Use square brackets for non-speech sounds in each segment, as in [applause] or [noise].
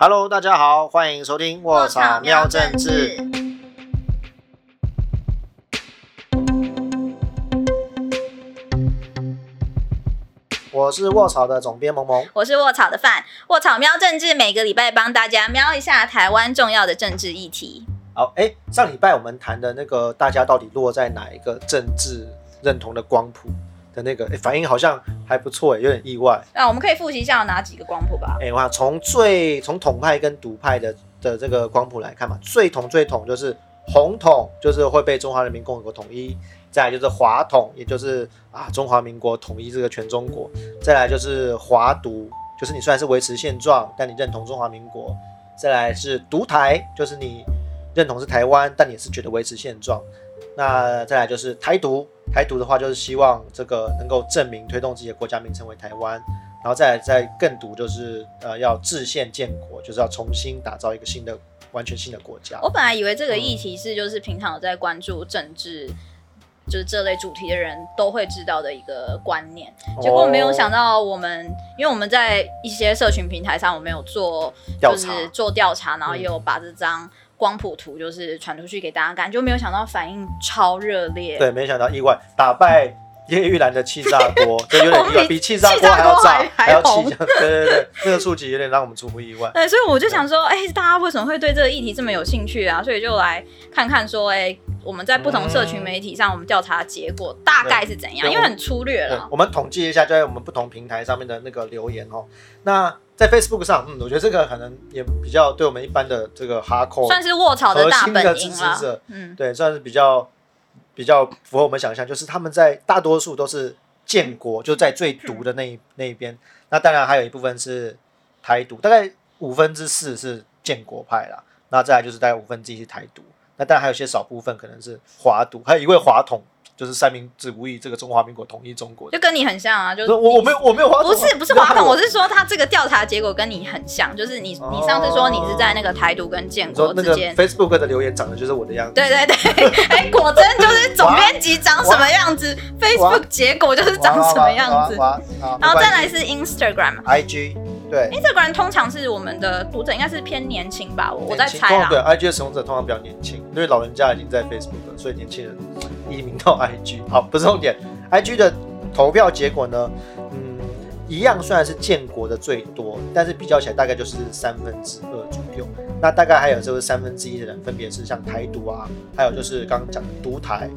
Hello，大家好，欢迎收听卧草喵政治。我是卧草的总编萌萌，我是卧草的范。卧草喵政治每个礼拜帮大家瞄一下台湾重要的政治议题。好，哎，上礼拜我们谈的那个大家到底落在哪一个政治认同的光谱？的那个反应好像还不错哎，有点意外。那我们可以复习一下有哪几个光谱吧？哎，我想从最从统派跟独派的的这个光谱来看嘛，最统最统就是红统，就是会被中华人民共和国统一；再来就是华统，也就是啊中华民国统一这个全中国；再来就是华独，就是你虽然是维持现状，但你认同中华民国；再来是独台，就是你认同是台湾，但你是觉得维持现状。那再来就是台独，台独的话就是希望这个能够证明推动自己的国家名称为台湾，然后再再更独就是呃要制宪建国，就是要重新打造一个新的完全新的国家。我本来以为这个议题是就是平常有在关注政治，就是这类主题的人都会知道的一个观念，结果没有想到我们因为我们在一些社群平台上我们有做就是做调查，然后也有把这张。光谱图就是传出去给大家看，就没有想到反应超热烈。对，没想到意外打败叶玉兰的气炸锅，这有点意外，比气炸锅还要炸，还要气。对对对，这个数据有点让我们出乎意外。对，所以我就想说，哎，大家为什么会对这个议题这么有兴趣啊？所以就来看看说，哎，我们在不同社群媒体上，我们调查结果大概是怎样？因为很粗略了。我们统计一下，在我们不同平台上面的那个留言哦。那在 Facebook 上，嗯，我觉得这个可能也比较对我们一般的这个哈扣算是卧槽的大本营了，嗯，对，算是比较比较符合我们想象，就是他们在大多数都是建国，就在最毒的那一那一边。那当然还有一部分是台独，大概五分之四是建国派啦，那再来就是大概五分之一是台独。那当然还有些少部分可能是华独，还有一位华统。就是三明治无意这个中华民国统一中国，就跟你很像啊，就是我我没有我没有华不是不是华统，我是说他这个调查结果跟你很像，就是你你上次说你是在那个台独跟建国之间，Facebook 的留言长得就是我的样子，对对对，[laughs] 哎，果真就是总编辑长什么样子，Facebook 结果就是长什么样子，然后再来是 Instagram，IG。对，Instagram 通常是我们的读者应该是偏年轻吧，我我在猜啊。对，IG 的使用者通常比较年轻，因为老人家已经在 Facebook 了，所以年轻人移民到 IG。好，不是重点，IG 的投票结果呢，嗯，一样虽然是建国的最多，但是比较起来大概就是三分之二左右。那大概还有就是三分之一的人，分别是像台独啊，还有就是刚刚讲的独台，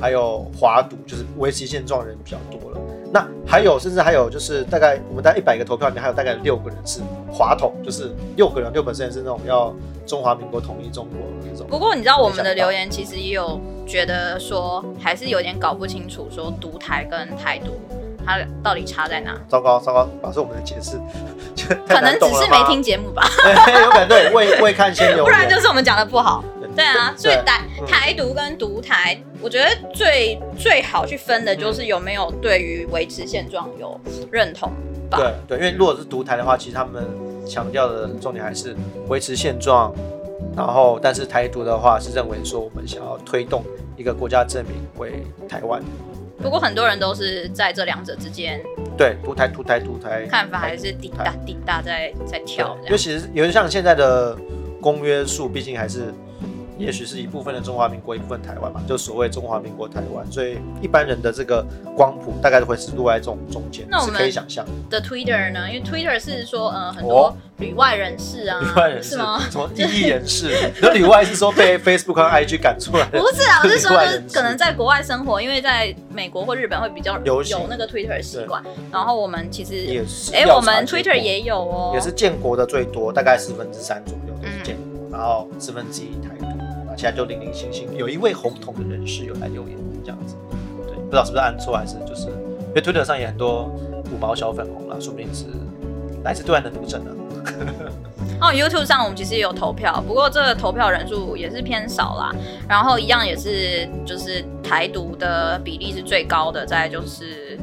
还有华赌，就是维持现状人比较多了。那还有，甚至还有，就是大概我们在一百个投票里面，还有大概六个人是华统，就是六个人六本身是那种要中华民国统一中国的那种。不过你知道我们的留言其实也有觉得说，还是有点搞不清楚，说独台跟台独它到底差在哪？糟糕糟糕，老师我们的解释，[laughs] 可能只是没听节目吧？[laughs] 有可能对未未看先留，[laughs] 不然就是我们讲的不好。对啊，[laughs] 所以台台独跟独台，我觉得最最好去分的就是有没有对于维持现状有认同吧。对对，因为如果是独台的话，其实他们强调的重点还是维持现状，然后但是台独的话是认为说我们想要推动一个国家证明为台湾。不过很多人都是在这两者之间，对独台独台独台看法还是滴答滴答在在跳。因为其实有点像现在的公约数，毕竟还是。也许是一部分的中华民国，一部分台湾嘛，就所谓中华民国台湾，所以一般人的这个光谱大概都会是落在这种中间，是可以想象。的 Twitter 呢？因为 Twitter 是说，呃，很多旅外人士啊，旅外人士吗？什么异议人士？[laughs] 那旅外是说被 Facebook 和 IG 赶出来？不是啊，我是说，可能在国外生活，因为在美国或日本会比较有有那个 Twitter 习惯。然后我们其实也是，哎，我们 Twitter 也有哦，也是建国的最多，大概四分之三左右都是建国，然后四分之一台独。现在就零零星星，有一位红统的人士有来留言，这样子，对，不知道是不是按错还是就是，因为 Twitter 上也很多五毛小粉红啦，说不定是来自对岸的读者呢。[laughs] 哦，YouTube 上我们其实也有投票，不过这个投票人数也是偏少啦。然后一样也是就是台独的比例是最高的，再就是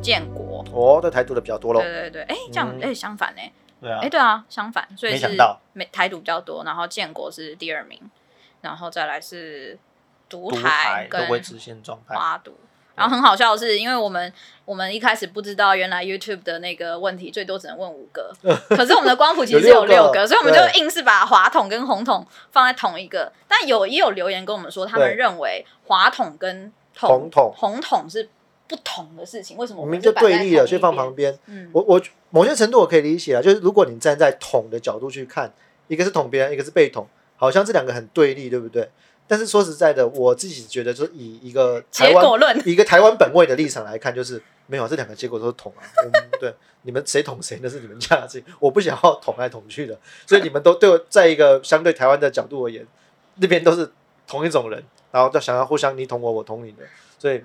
建国。哦，对台独的比较多喽。对对对，哎，这样哎相反呢？对啊，哎对啊，相反，所以是没台独比较多，然后建国是第二名。然后再来是独台跟维持现状花独，然后很好笑的是，因为我们我们一开始不知道，原来 YouTube 的那个问题最多只能问五个，[laughs] 可是我们的光谱其实有有六个所以我们就硬是把华筒跟红筒放在同一个。但有也有留言跟我们说，他们对认为华筒跟红筒红筒是不同的事情，为什么我们摆在对立了，去放旁边。嗯，我我某些程度我可以理解啊，就是如果你站在统的角度去看，一个是统别人，一个是被统，好像这两个很对立，对不对？但是说实在的，我自己觉得，就是以一个台湾结果论 [laughs] 以一个台湾本位的立场来看，就是没有啊这两个结果都是捅啊。我们 [laughs] 对你们谁捅谁那是你们家的事情，我不想要捅来捅去的。所以你们都对我在一个相对台湾的角度而言，那边都是同一种人，然后就想要互相你捅我，我捅你的。所以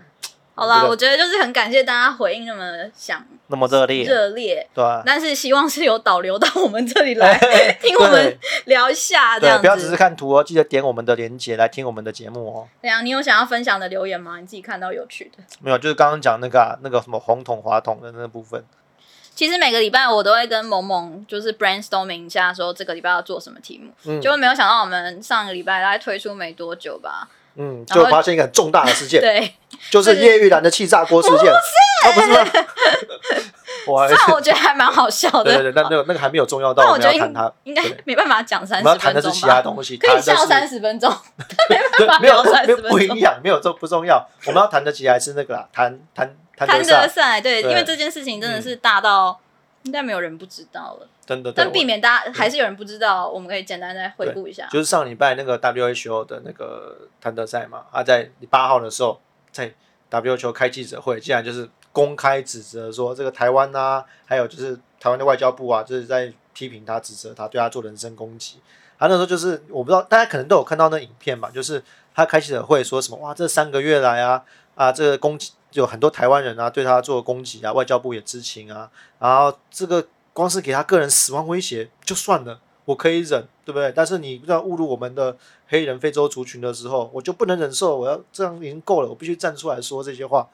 好啦，我我觉得就是很感谢大家回应那么想那么热烈，热烈，对吧、但是希望是有导流到我们这里来听我们 [laughs] 聊一下这对，样不要只是。看图哦，记得点我们的链接来听我们的节目哦。对啊，你有想要分享的留言吗？你自己看到有趣的。没有，就是刚刚讲那个、啊、那个什么红桶、滑筒的那部分。其实每个礼拜我都会跟萌萌就是 brainstorming 一下，说这个礼拜要做什么题目。嗯结果没有想到我们上个礼拜大概推出没多久吧，嗯，就发现一个很重大的事件，对，就是叶玉兰的气炸锅事件。啊，不是吗？[laughs] 我 [laughs] 我觉得还蛮好笑的。对对对，那那个那个还没有重要到我我觉得们要谈它，应该没办法讲我三十们要谈的是其他东西，可以笑三十分钟，[laughs] 对，没有聊30没有分钟不营养，没有这不重要。我们要谈的起来是那个啦，谈谈谈谈得上，得赛。对，对因为这件事情真的是大到应该没有人不知道了。真的。对但避免大家还是有人不知道，我们可以简单再回顾一下。就是上礼拜那个 WHO 的那个谭德赛嘛，他在八号的时候在 WHO 开记者会，竟然就是公开指责说这个台湾啊，还有就是台湾的外交部啊，就是在批评他、指责他，对他做人身攻击。他那时候就是我不知道，大家可能都有看到那影片吧，就是他开记者会说什么哇，这三个月来啊啊，这个攻击有很多台湾人啊对他做攻击啊，外交部也知情啊，然后这个光是给他个人死亡威胁就算了。我可以忍，对不对？但是你不要侮辱我们的黑人、非洲族群的时候，我就不能忍受。我要这样已经够了，我必须站出来说这些话。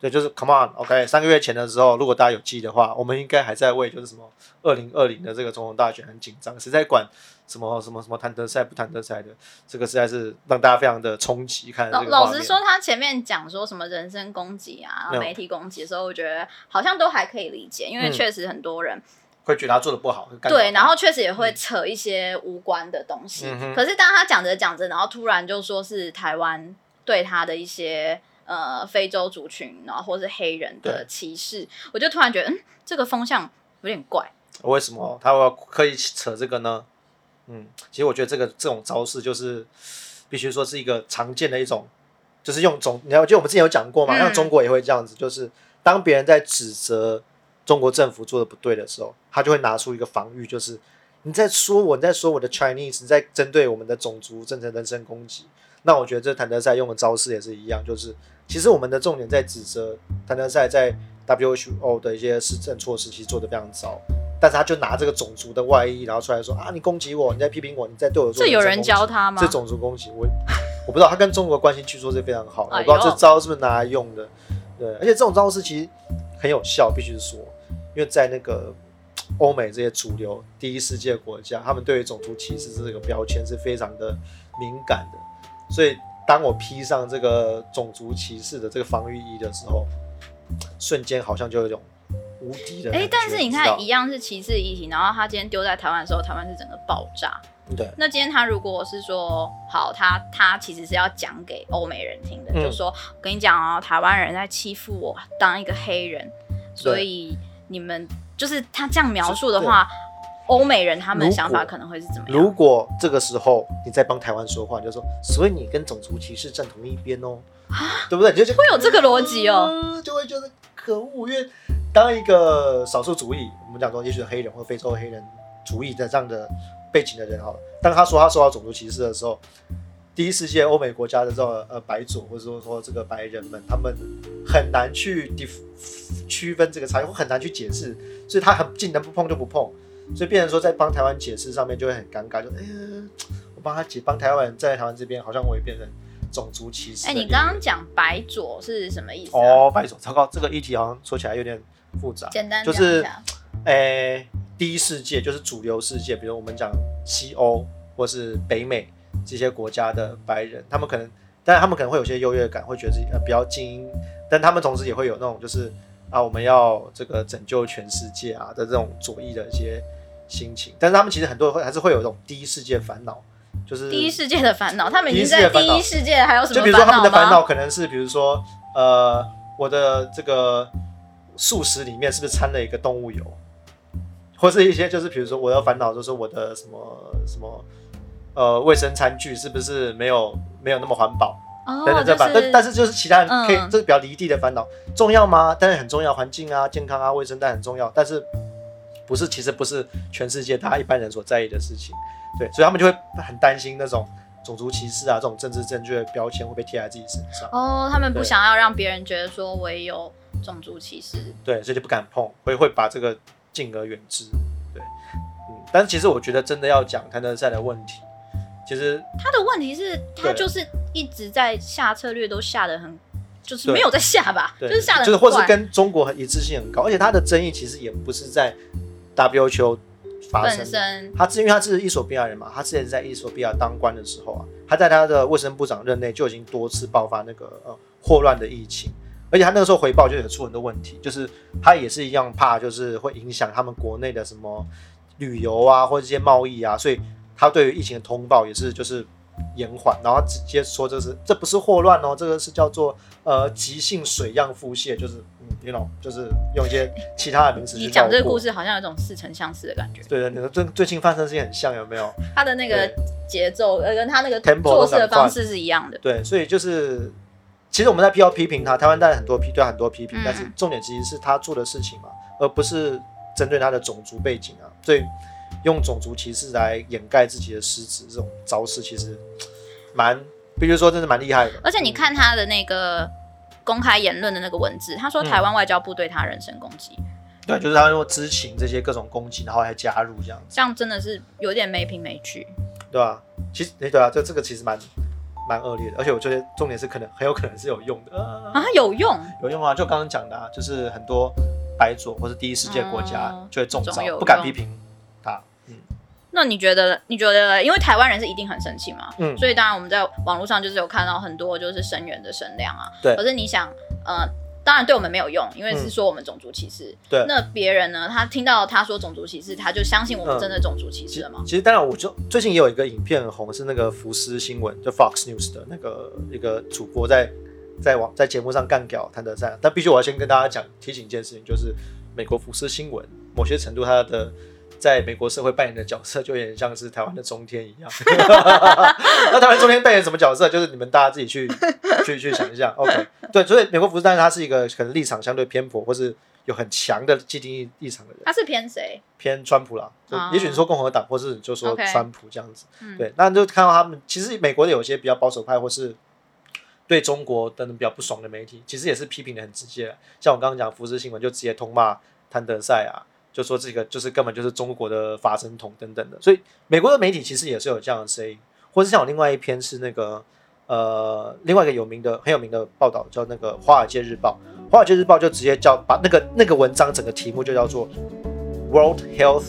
对，就是 come on，OK、三个月前的时候，如果大家有记的话，我们应该还在为就是什么二零二零的这个总统大选很紧张，谁在管什么什么什么谈德赛不谈德赛的？这个实在是让大家非常的冲击。看老老实说，他前面讲说什么人身攻击啊、媒体攻击的时候，我觉得好像都还可以理解，因为嗯确实很多人会觉得他做的不好，对，然后确实也会扯一些无关的东西。嗯可是当他讲着讲着，然后突然就说是台湾对他的一些呃非洲族群，然后或是黑人的歧视，我就突然觉得，嗯，这个风向有点怪。为什么他要刻意扯这个呢？嗯，其实我觉得这个这种招式就是必须说是一个常见的一种，就是用中，你要记得我们之前有讲过嘛，嗯像中国也会这样子，就是当别人在指责中国政府做的不对的时候，他就会拿出一个防御，就是你在说我，你在说我的 Chinese，你在针对我们的种族造成人身攻击。那我觉得这谭德赛用的招式也是一样，就是其实我们的重点在指责谭德赛在 WHO 的一些施政措施其实做的非常糟，但是他就拿这个种族的外衣，然后出来说啊，你攻击我，你在批评我，你在对我做这有人教他吗这？种族攻击，我我不知道他跟中国的关系据说是非常好的，哎我不知道这招是不是拿来用的。对，而且这种招式其实很有效，必须说，因为在那个欧美这些主流第一世界国家，他们对于种族歧视这个标签是非常的敏感的，所以当我披上这个种族歧视的这个防御衣的时候，瞬间好像就有一种无敌的。哎，但是你看，一样是歧视议题，然后他今天丢在台湾的时候，台湾是整个爆炸。对，那今天他如果是说好，他他其实是要讲给欧美人听的，嗯就说我跟你讲哦，台湾人在欺负我当一个黑人，所以你们就是他这样描述的话，欧美人他们的想法可能会是怎么样？如果这个时候你在帮台湾说话，你就说，所以你跟种族歧视站同一边哦，对不对？你就会有这个逻辑哦呃就会觉得可恶，因为当一个少数主义，我们讲说，也许是黑人或非洲黑人主义的这样的背景的人好了，当他说他受到种族歧视的时候，第一世界欧美国家的这种呃白左或者说说这个白人们，他们很难去 dif 区分这个差异，我很难去解释，所以他很尽能不碰就不碰。所以变成说在帮台湾解释上面就会很尴尬，就哎呀，我帮他解帮台湾人在台湾这边，好像我也变成种族歧视哎。你刚刚讲白左是什么意思、啊？哦，白左，糟糕，这个议题好像说起来有点复杂。简单就是讲一下。诶、第一世界就是主流世界，比如我们讲西欧或是北美这些国家的白人，他们可能，但是他们可能会有些优越感，会觉得自己呃比较精英，但他们同时也会有那种就是啊，我们要这个拯救全世界啊的这种左翼的一些心情。但是他们其实很多会还是会有一种第一世界烦恼，就是第一世界的烦恼，他们已经在第一世界还有什么就比如说他们的烦恼？可能是比如说呃，我的这个素食里面是不是掺了一个动物油，或是一些就是比如说我的烦恼就是我的什么什么呃卫生餐具是不是没有没有那么环保。哦，等等这吧，就是但但是就是其他人可以，嗯。这是比较离地的烦恼，重要吗？但是很重要，环境啊、健康啊、卫生当然很重要，但是不是，其实不是全世界大家一般人所在意的事情，对，所以他们就会很担心那种种族歧视啊，这种政治正确的标签会被贴在自己身上，哦，他们不想要让别人觉得说我也有种族歧视。对，所以就不敢碰，会会把这个敬而远之，对，嗯，但是其实我觉得真的要讲谭德赛的问题，其实他的问题是，他就是一直在下策略都下的很，就是没有在下吧，就，是下的就是或是跟中国很一致性很高，而且他的争议其实也不是在 WQO 发生他是因为他是伊索比亚人嘛，他之前在伊索比亚当官的时候啊，他在他的卫生部长任内就已经多次爆发那个呃霍乱的疫情，而且他那个时候回报就有出很多问题，就是他也是一样怕就是会影响他们国内的什么旅游啊或者这些贸易啊，所以他对于疫情的通报也是就是延缓，然后直接说这是这不是霍乱哦，这个是叫做呃急性水样腹泻，就是嗯，you know，就是用一些其他的名词去你讲这个故事好像有种似曾相识的感觉，对对，你说最最近发生的事情很像，有没有？他的那个节奏呃跟他那个做事的方式是一样的。对，所以就是，其实我们在要批评他，台湾当然很多批，对很多批评，嗯但是重点其实是他做的事情嘛，而不是针对他的种族背景啊。所以用种族歧视来掩盖自己的失职，这种招式其实蛮，必须说真的蛮厉害的。而且你看他的那个公开言论的那个文字，他说嗯台湾外交部对他人身攻击，对，就是他用知情这些各种攻击，然后还加入这样子，这样真的是有点没凭没据。对吧、其实，哎对啊，这这个其实蛮蛮恶劣的，而且我觉得重点是可能很有可能是有用的。啊，有用，有用啊，就刚刚讲的啊，就是很多白左或是第一世界国家哦就会中招不敢批评那你觉得？你觉得？因为台湾人是一定很生气嘛，嗯，所以当然我们在网络上就是有看到很多就是声援的声量啊。对可是你想，呃，当然对我们没有用，因为是说我们种族歧视。对那别人呢？他听到他说种族歧视，他就相信我们嗯真的种族歧视了吗？其实当然，我就最近也有一个影片很红，是那个福斯新闻，就 Fox News 的那个一个主播在在网在节目上干掉谭德赛，但必须我要先跟大家讲提醒一件事情，就是美国福斯新闻某些程度它的。在美国社会扮演的角色就有点像是台湾的中天一样。[laughs] 那台湾中天扮演什么角色？就是你们大家自己去 [laughs] 去去想一下。OK，对，所以美国福斯，但是他是一个可能立场相对偏颇，或是有很强的既定立场的人。他是偏谁？偏川普啦，也许你说共和党，或是你就说川普这样子。嗯对，那就看到他们，其实美国的有些比较保守派，或是对中国等等比较不爽的媒体，其实也是批评的很直接。像我刚刚讲福斯新闻，就直接通骂谭德赛啊，就说这个就是根本就是中国的发声筒等等的。所以美国的媒体其实也是有这样的声音，或是像我另外一篇是那个呃另外一个有名的很有名的报道，叫那个《华尔街日报》。《华尔街日报》就直接叫把那个那个文章整个题目就叫做 World Health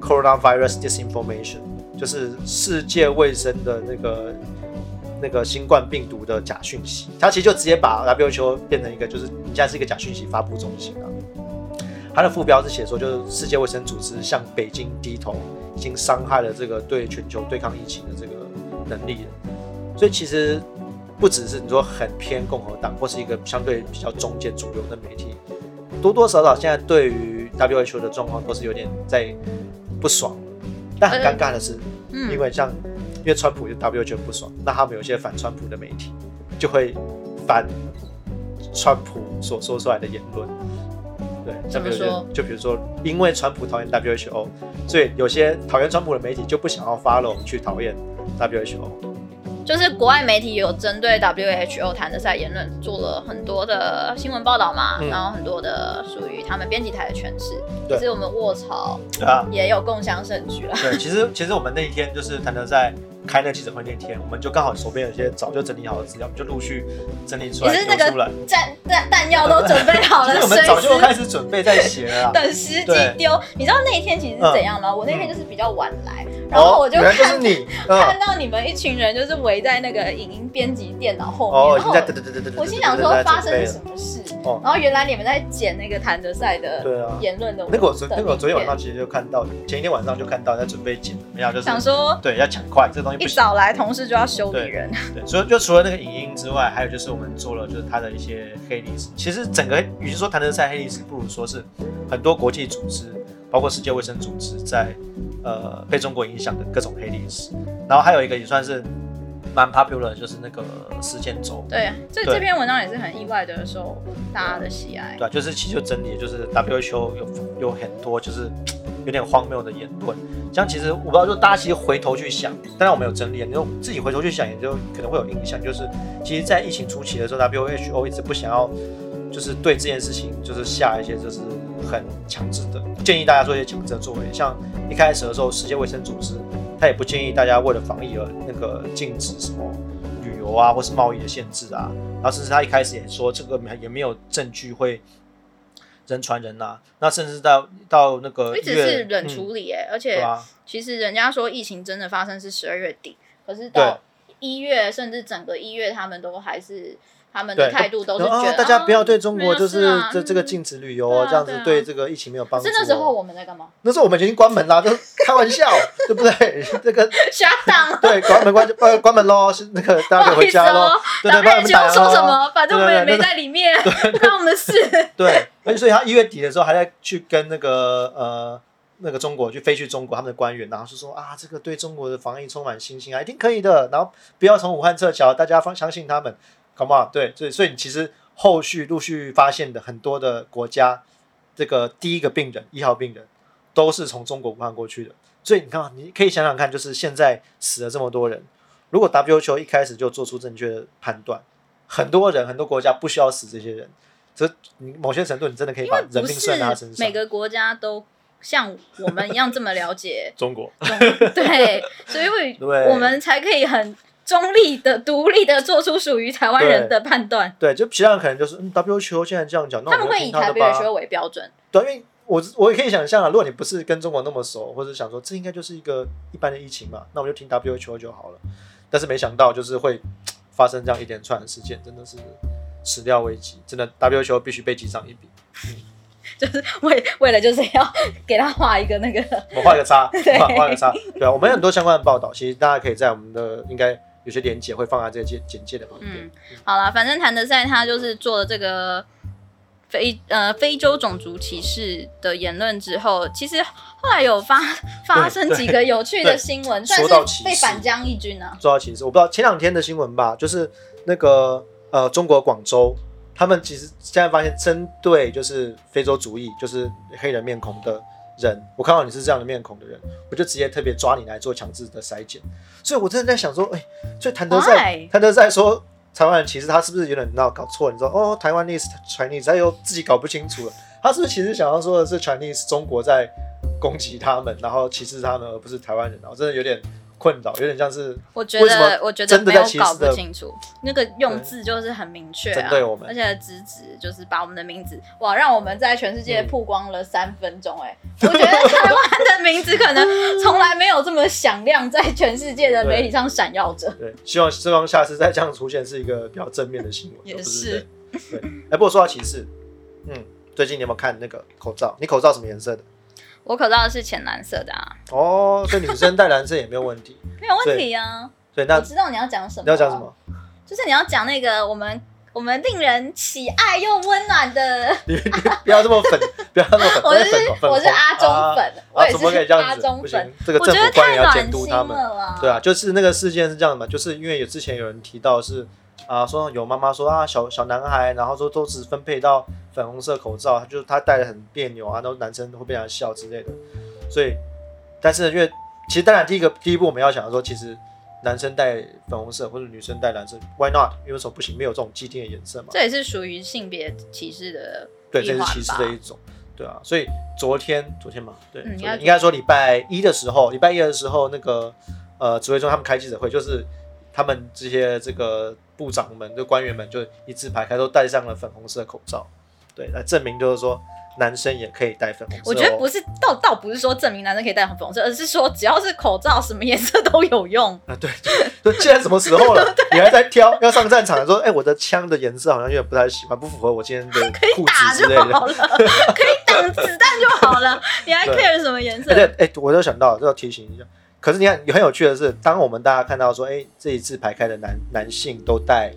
Coronavirus Disinformation，就是世界卫生的那个那个新冠病毒的假讯息。它其实就直接把 WHO 变成一个，就是你现在是一个假讯息发布中心啊。它的副标是写说，就是世界卫生组织向北京低头，已经伤害了这个对全球对抗疫情的这个能力了。所以其实不只是你说很偏共和党，或是一个相对比较中间主流的媒体，多多少少现在对于 WHO 的状况都是有点在不爽的。但很尴尬的是，嗯，因为像因为川普对 WHO 不爽，那他们有些反川普的媒体就会反川普所说出来的言论。对，就比如说说，就比如说，因为川普讨厌 WHO，所以有些讨厌川普的媒体就不想要 follow 去讨厌 WHO。就是国外媒体有针对 WHO 谭德赛言论做了很多的新闻报道嘛，嗯然后很多的属于他们编辑台的诠释。其实我们卧槽也有共享盛举了。对，其实其实我们那一天就是谭德在开那记者会那天，我们就刚好手边有些早就整理好的资料，我们就陆续整理出来你是那个。弹弹弹药都准备好了，[laughs] 我们早就开始准备在写了。[laughs] 等时机丢。你知道那一天其实是怎样吗？我那天就是比较晚来，然哦后我就看你，看 [laughs] 嗯，到你们一群人就是围在那个影音编辑电脑后面，然后。我心想说发生了什么事，哦，然后原来你们在剪那个谭德赛的对啊，言论的那个我昨那个我昨天晚上其实就看到，前一天晚上就看到在准备剪，怎么样就是想说对要抢快，这个东西不一。早来同事就要修理对人，对，所以就除了那个影音之外，还有就是我们做了就是他的一些黑历史。其实整个与其说谭德赛黑历史，不如说是很多国际组织，包括世界卫生组织在呃被中国影响的各种黑历史。然后还有一个也算是蛮 popular，的就是那个时间轴。对，这对这篇文章也是很意外的受大家的喜爱。对啊，就是其实就整理，就是 WHO 有有很多就是有点荒谬的言论。像其实我不知道，就大家其实回头去想，当然我们有整理，你就自己回头去想，也就可能会有印象。就是其实，在疫情初期的时候，WHO 一直不想要，就是对这件事情就是下一些就是很强制的建议大家做一些强制的作为。像一开始的时候，世界卫生组织他也不建议大家为了防疫而那个禁止什么旅游啊，或是贸易的限制啊。然后甚至他一开始也说这个也没有证据会人传人呐、那甚至到到那个一直是冷嗯。处理哎、而且其实人家说疫情真的发生是十二月底，可是到一月甚至整个一月，他们都还是他们的对态度都是觉得、大家不要对中国就是这这个嗯禁止旅游哦，这样子对这个疫情没有帮助哦。是那时候我们在干嘛？那时候我们已经关门啦，都开玩笑，对不对？这个 [laughs] 瞎档。对关门关呃关门喽，是那个大家可以回家喽。哦，对对，帮我 W 们说什。么？反正我们也没对对对在里面，不 [laughs] 关我们的事。对，而且所以他一月底的时候还在去跟那个呃那个中国去飞去中国他们的官员，然后就说啊，这个对中国的防疫充满信心啊，一定可以的。然后不要从武汉撤侨，大家放相信他们，come on，对，所以所以你其实后续陆续发现的很多的国家，这个第一个病人一号病人都是从中国武汉过去的。所以你看啊，你可以想想看，就是现在死了这么多人，如果 WHO 一开始就做出正确的判断，很多人很多国家不需要死这些人。这你某些程度，你真的可以把人命算是在他身上。每个国家都像我们一样这么了解中国，对，所以对 [laughs] 我们才可以很中立的、独立的做出属于台湾人的判断。对，就其他人可能就是，嗯，WHO 现在这样讲，那我们就他们会以台听他的吧。WHO 为标准，对，因为我我也可以想象啊，如果你不是跟中国那么熟，或者想说这应该就是一个一般的疫情嘛，那我们就听 WHO 就好了。但是没想到就是会发生这样一连串的事件，真的是始料未及，真的 WHO 必须被记上一笔。嗯 [laughs] 就是为为了就是要给他画一个那个我画一个叉，[laughs] 对画画个叉。对啊，我们有很多相关的报道，其实大家可以在我们的应该有些连接会放在这些简简介的旁边。嗯，好了，反正谭德赛他就是做了这个非呃非洲种族歧视的言论之后，其实后来有发 [laughs] 发生几个有趣的新闻，算是被反将一军啊。说到歧视，我不知道前两天的新闻吧，就是那个呃中国广州，他们其实现在发现针对就是非洲族裔，就是黑人面孔的人，我看到你是这样的面孔的人，我就直接特别抓你来做强制的筛检。所以我真的在想说，哎、所以谭德赛？谭德赛说台湾人其实他是不是有点闹搞错？你说哦，台湾历史 Chinese，他又自己搞不清楚了，他是不是其实想要说的是 Chinese 中国在攻击他们，然后歧视他们，而不是台湾人？然后真的有点困扰，有点像是我觉得，我觉得真的没有搞不清楚，那个用字就是很明确啊，针对我们而且直指就是把我们的名字，哇，让我们在全世界嗯曝光了三分钟、哎、我觉得 [laughs] 台湾的名字可能从来没有这么响亮，在全世界的媒体上闪耀着。对，希望希望下次再这样出现是一个比较正面的新闻，也是对。对，哎，不过说到歧视，嗯，最近你有没有看那个口罩？你口罩什么颜色的？我口罩是浅蓝色的啊，哦，所以女生戴蓝色也没有问题。[laughs] 没有问题啊。那我知道你要讲什么，你要讲什？么？就是你要讲那个我们我们令人喜爱又温暖的，你你不要这么粉，[laughs] 不要那么粉，我是我是阿中粉，我啊，也是阿中粉行。，这个我觉得政府官员要太暖心监督他们。对啊，就是那个事件是这样的嘛，就是因为有之前有人提到是啊，说有妈妈说啊，小小男孩，然后说都只分配到粉红色口罩，就是他戴的很别扭啊，然后男生会被人笑之类的，所以，但是因为其实当然第一个第一步我们要想说，其实男生戴粉红色或者女生戴蓝色，Why not？因为什么不行？没有这种既定的颜色嘛。这也是属于性别歧视的对，这是歧视的一种，对啊，所以昨天昨天嘛，对，应该说礼拜一的时候，礼拜一的时候，那个呃指挥中他们开记者会，就是他们这些这个部长们、就官员们就一字排开，都戴上了粉红色口罩，对，来证明就是说男生也可以戴粉红色、哦。我觉得不是，倒倒不是说证明男生可以戴粉红色，而是说只要是口罩，什么颜色都有用。啊，对对 [laughs] 对，现在什么时候了？[laughs] 你还在挑？要上战场说，哎、我的枪的颜色好像有点不太喜欢，不符合我今天的裤打子之类的。就好了，可以挡子弹就好了，你还对 care 什么颜色而？且，哎、我就想到，这要提醒一下。可是你看，很有趣的是，当我们大家看到说，哎、这一次排开的男男性都戴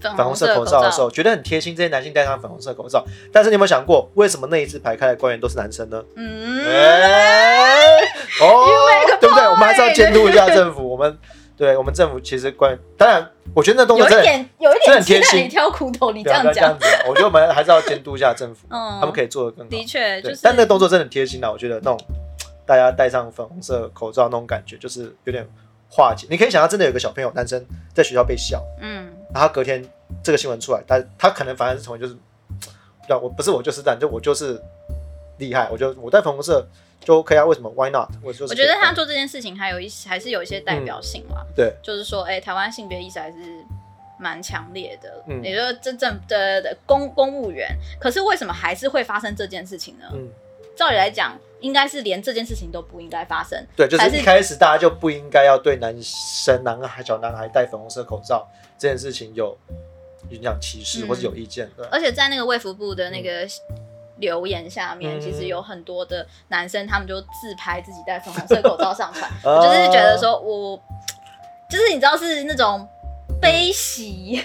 粉粉红色色口罩的时候，觉得很贴心，这些男性戴上粉红色口罩。但是你有没有想过，为什么那一次排开的官员都是男生呢？嗯，哎、哦对不对？我们还是要监督一下政府。我们对我们政府其实官员，当然，我觉得那动有一作真的点有一真的很贴心点鸡蛋里挑骨头，你这样讲。我觉得我们还是要监督一下政府，嗯，他们可以做的更好。的确就是，但那个动作真的很贴心啊！我觉得那种大家戴上粉红色口罩那种感觉，就是有点化解。你可以想象，真的有个小朋友男生在学校被笑，嗯，然后隔天这个新闻出来，他他可能反而是成为就是，对，我不是我就是这样，就我就是厉害，我就我戴粉红色就 OK 啊，为什么？Why not？我就是我觉得他做这件事情还有一还是有一些代表性啦，对就是说，哎、台湾性别意识还是蛮强烈的，嗯也就是真正的的公公务员，可是为什么还是会发生这件事情呢？嗯，照理来讲，应该是连这件事情都不应该发生。对，就是是一开始大家就不应该要对男生、男孩、小男孩戴粉红色口罩这件事情有影响歧视嗯或是有意见的。而且在那个卫福部的那个留言下面，嗯其实有很多的男生，他们就自拍自己戴粉红色口罩上传。[laughs] 哦我就是觉得说我，就是你知道是那种悲喜，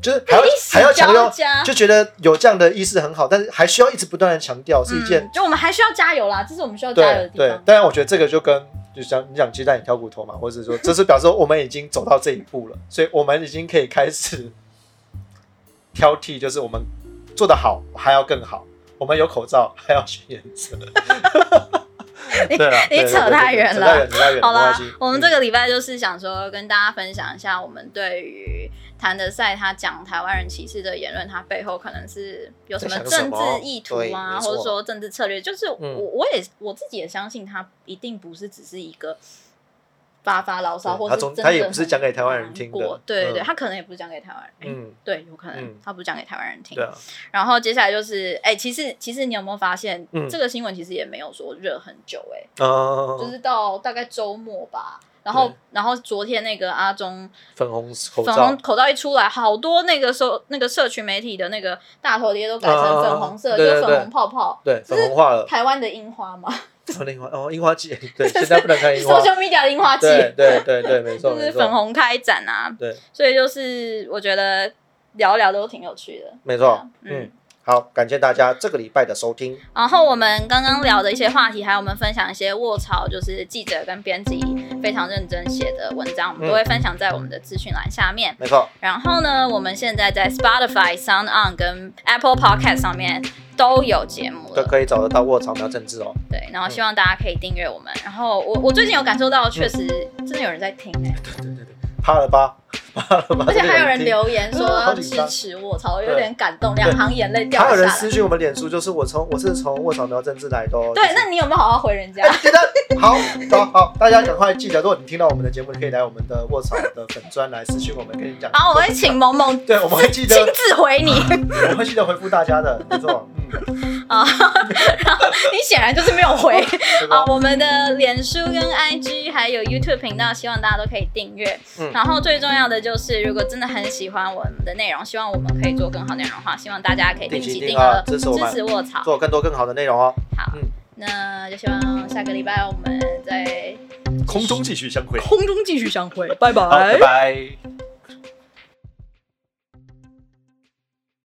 就是还要还要强调。就觉得有这样的意识很好，但是还需要一直不断的强调，是一件、嗯，就我们还需要加油啦，这是我们需要加油的对对地方。。当然，我觉得这个就跟就像你讲鸡蛋里挑骨头嘛，或者是说，这是表示说我们已经走到这一步了，所以我们已经可以开始 [laughs] 挑剔，就是我们做的好还要更好，我们有口罩还要选颜色。[laughs] 对了，你 [laughs] 扯太远了好啦没关系，我们这个礼拜就是想说跟大家分享一下，我们对于谭德赛他讲台湾人歧视的言论，他背后可能是有什么政治意图对啊，或者说政治策略。就是我、嗯。我也我自己也相信他一定不是只是一个发发牢骚，或是真的总他也不是很讲给台湾人听的。对对对，嗯。他可能也不是讲给台湾人，对，有可能嗯。他不是讲给台湾人听。然后接下来就是，哎、其实其实你有没有发现，嗯。这个新闻其实也没有说热很久、哎、嗯，就是到大概周末吧。然后，然后昨天那个阿中粉红口罩。粉红，口罩一出来，好多那个社那个社群媒体的那个大头贴都改成粉红色，就粉红泡泡。对，粉红化了，台湾的樱花嘛哦，樱花哦，樱花季，[laughs] 对，现在不能看樱花，，social media 的樱花季，对对对对，没错就是，粉红开展啊。对，所以就是我觉得聊一聊都挺有趣的。没错，嗯。嗯，好，感谢大家这个礼拜的收听，然后我们刚刚聊的一些话题，还有我们分享一些卧槽，就是记者跟编辑非常认真写的文章，我们都会分享在我们的资讯栏下面。没错，然后呢，我们现在在 Spotify、Sound On 跟 Apple Podcast 上面都有节目。都可以找得到卧槽苗政治哦，对，然后希望大家可以订阅我们。然后我我最近有感受到，确实真的有人在听哎、对对对。怕了吧，[laughs] 而且还有人。留言说支持我操，有点感动，两行眼泪掉下来还有。人私信我们脸书，就是我从我是从卧槽苗政治来的哦。对就，是那你有没有好好回人家？哎，记得好，好，好，大家赶快记得，如果你听到我们的节目，你可以来我们的卧槽的粉专来私信我们，跟你讲。好，我会请萌萌对，我们会记得亲，自回你。[laughs] 我们会记得回复大家的，没错，嗯，[laughs] 啊，然后你显然就是没有回对啊。我们的脸书跟 IG 还有 YouTube 频道，希望大家都可以订阅。嗯然后最重要的就是，如果真的很喜欢我们的内容，希望我们可以做更好内容的话，希望大家可以定期定期定额定额支持我们支持卧槽。做更多更好的内容哦。好，嗯那就希望下个礼拜我们在空中继续相会，空中继续相会，拜拜，拜拜。